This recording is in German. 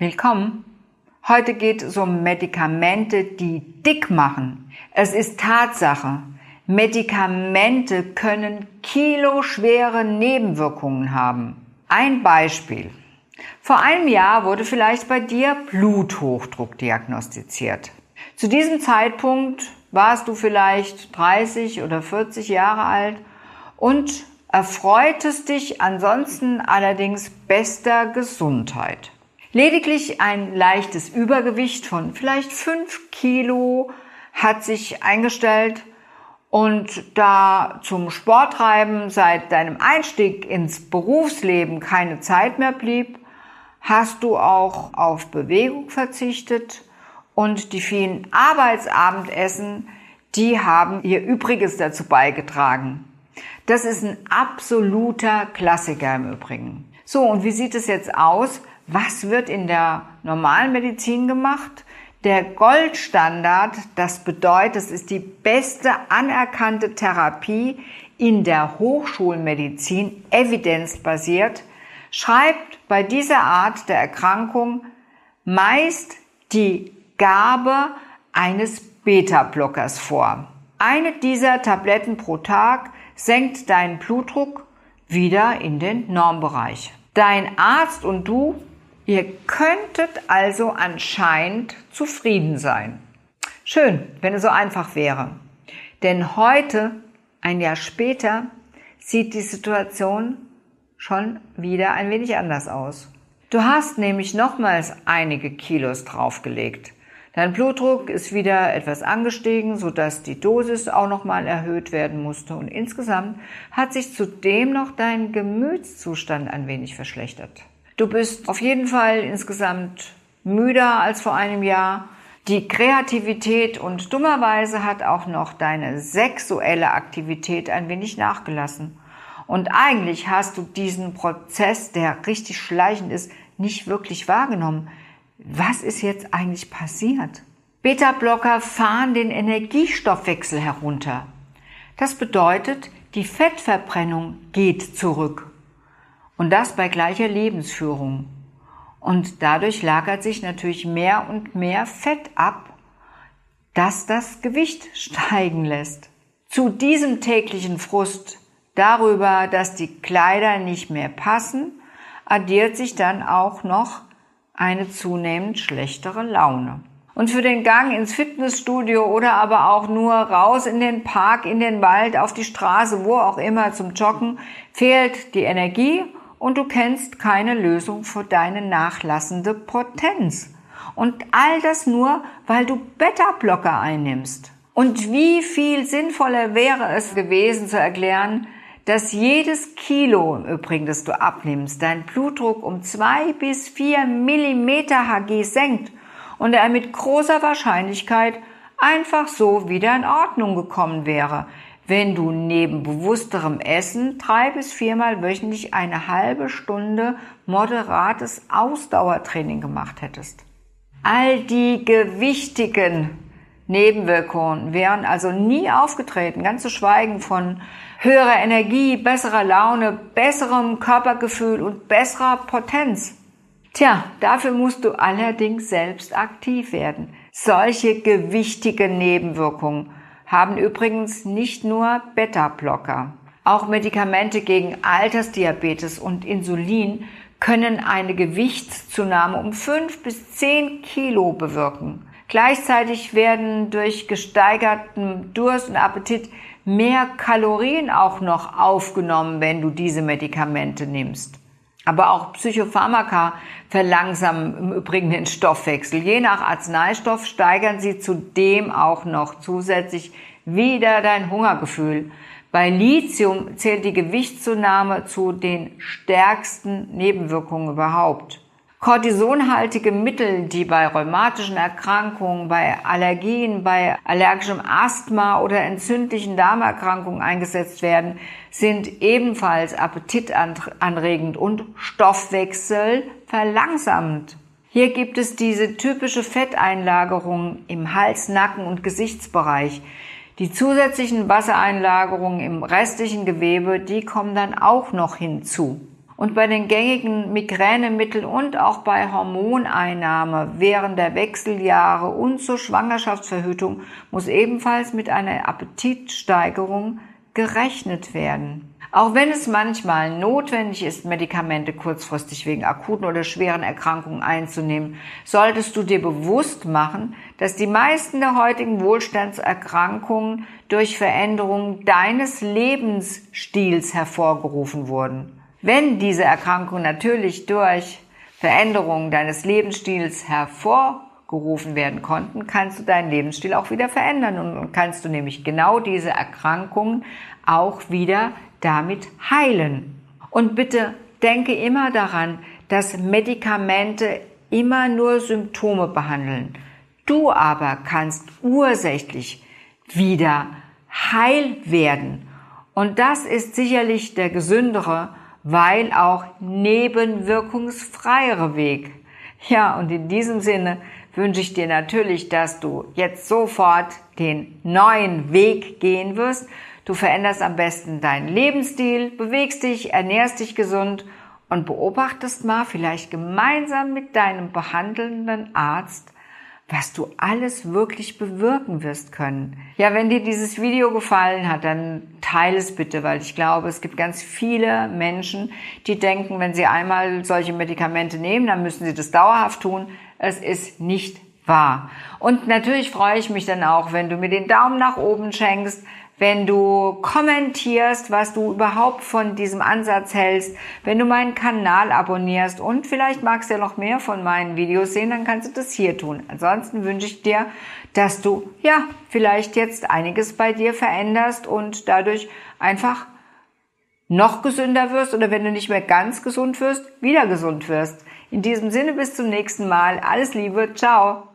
Willkommen. Heute geht es um Medikamente, die dick machen. Es ist Tatsache, Medikamente können kiloschwere Nebenwirkungen haben. Ein Beispiel. Vor einem Jahr wurde vielleicht bei dir Bluthochdruck diagnostiziert. Zu diesem Zeitpunkt warst du vielleicht 30 oder 40 Jahre alt und erfreutest dich ansonsten allerdings bester Gesundheit. Lediglich ein leichtes Übergewicht von vielleicht 5 Kilo hat sich eingestellt und da zum Sporttreiben seit deinem Einstieg ins Berufsleben keine Zeit mehr blieb, hast du auch auf Bewegung verzichtet und die vielen Arbeitsabendessen, die haben ihr Übriges dazu beigetragen. Das ist ein absoluter Klassiker im Übrigen. So, und wie sieht es jetzt aus? Was wird in der normalen Medizin gemacht? Der Goldstandard, das bedeutet, es ist die beste anerkannte Therapie in der Hochschulmedizin, evidenzbasiert, schreibt bei dieser Art der Erkrankung meist die Gabe eines Beta-Blockers vor. Eine dieser Tabletten pro Tag senkt deinen Blutdruck wieder in den Normbereich. Dein Arzt und du Ihr könntet also anscheinend zufrieden sein. Schön, wenn es so einfach wäre. Denn heute, ein Jahr später, sieht die Situation schon wieder ein wenig anders aus. Du hast nämlich nochmals einige Kilos draufgelegt. Dein Blutdruck ist wieder etwas angestiegen, sodass die Dosis auch nochmal erhöht werden musste und insgesamt hat sich zudem noch dein Gemütszustand ein wenig verschlechtert. Du bist auf jeden Fall insgesamt müder als vor einem Jahr. Die Kreativität und dummerweise hat auch noch deine sexuelle Aktivität ein wenig nachgelassen. Und eigentlich hast du diesen Prozess, der richtig schleichend ist, nicht wirklich wahrgenommen. Was ist jetzt eigentlich passiert? Beta-Blocker fahren den Energiestoffwechsel herunter. Das bedeutet, die Fettverbrennung geht zurück. Und das bei gleicher Lebensführung. Und dadurch lagert sich natürlich mehr und mehr Fett ab, das das Gewicht steigen lässt. Zu diesem täglichen Frust darüber, dass die Kleider nicht mehr passen, addiert sich dann auch noch eine zunehmend schlechtere Laune. Und für den Gang ins Fitnessstudio oder aber auch nur raus in den Park, in den Wald, auf die Straße, wo auch immer zum Joggen, fehlt die Energie und du kennst keine Lösung für deine nachlassende Potenz. Und all das nur, weil du Beta-Blocker einnimmst. Und wie viel sinnvoller wäre es gewesen zu erklären, dass jedes Kilo im Übrigen, das du abnimmst, dein Blutdruck um zwei bis vier Millimeter Hg senkt und er mit großer Wahrscheinlichkeit einfach so wieder in Ordnung gekommen wäre, wenn du neben bewussterem Essen drei bis viermal wöchentlich eine halbe Stunde moderates Ausdauertraining gemacht hättest. All die gewichtigen Nebenwirkungen wären also nie aufgetreten, ganz zu schweigen von höherer Energie, besserer Laune, besserem Körpergefühl und besserer Potenz. Tja, dafür musst du allerdings selbst aktiv werden. Solche gewichtigen Nebenwirkungen haben übrigens nicht nur Beta-Blocker. Auch Medikamente gegen Altersdiabetes und Insulin können eine Gewichtszunahme um fünf bis zehn Kilo bewirken. Gleichzeitig werden durch gesteigerten Durst und Appetit mehr Kalorien auch noch aufgenommen, wenn du diese Medikamente nimmst. Aber auch Psychopharmaka verlangsamen im Übrigen den Stoffwechsel. Je nach Arzneistoff steigern sie zudem auch noch zusätzlich wieder dein Hungergefühl. Bei Lithium zählt die Gewichtszunahme zu den stärksten Nebenwirkungen überhaupt. Cortisonhaltige Mittel, die bei rheumatischen Erkrankungen, bei Allergien, bei allergischem Asthma oder entzündlichen Darmerkrankungen eingesetzt werden, sind ebenfalls appetitanregend und Stoffwechsel verlangsamend. Hier gibt es diese typische Fetteinlagerung im Hals-, Nacken- und Gesichtsbereich. Die zusätzlichen Wassereinlagerungen im restlichen Gewebe, die kommen dann auch noch hinzu. Und bei den gängigen Migränemitteln und auch bei Hormoneinnahme während der Wechseljahre und zur Schwangerschaftsverhütung muss ebenfalls mit einer Appetitsteigerung gerechnet werden. Auch wenn es manchmal notwendig ist, Medikamente kurzfristig wegen akuten oder schweren Erkrankungen einzunehmen, solltest du dir bewusst machen, dass die meisten der heutigen Wohlstandserkrankungen durch Veränderungen deines Lebensstils hervorgerufen wurden. Wenn diese Erkrankungen natürlich durch Veränderungen deines Lebensstils hervorgerufen werden konnten, kannst du deinen Lebensstil auch wieder verändern und kannst du nämlich genau diese Erkrankungen auch wieder damit heilen. Und bitte denke immer daran, dass Medikamente immer nur Symptome behandeln. Du aber kannst ursächlich wieder heil werden. Und das ist sicherlich der gesündere, weil auch nebenwirkungsfreiere Weg. Ja, und in diesem Sinne wünsche ich dir natürlich, dass du jetzt sofort den neuen Weg gehen wirst Du veränderst am besten deinen Lebensstil, bewegst dich, ernährst dich gesund und beobachtest mal vielleicht gemeinsam mit deinem behandelnden Arzt, was du alles wirklich bewirken wirst können. Ja, wenn dir dieses Video gefallen hat, dann teile es bitte, weil ich glaube, es gibt ganz viele Menschen, die denken, wenn sie einmal solche Medikamente nehmen, dann müssen sie das dauerhaft tun. Es ist nicht wahr. Und natürlich freue ich mich dann auch, wenn du mir den Daumen nach oben schenkst, wenn du kommentierst, was du überhaupt von diesem Ansatz hältst, wenn du meinen Kanal abonnierst und vielleicht magst du ja noch mehr von meinen Videos sehen, dann kannst du das hier tun. Ansonsten wünsche ich dir, dass du ja vielleicht jetzt einiges bei dir veränderst und dadurch einfach noch gesünder wirst oder wenn du nicht mehr ganz gesund wirst, wieder gesund wirst. In diesem Sinne bis zum nächsten Mal. Alles Liebe. Ciao.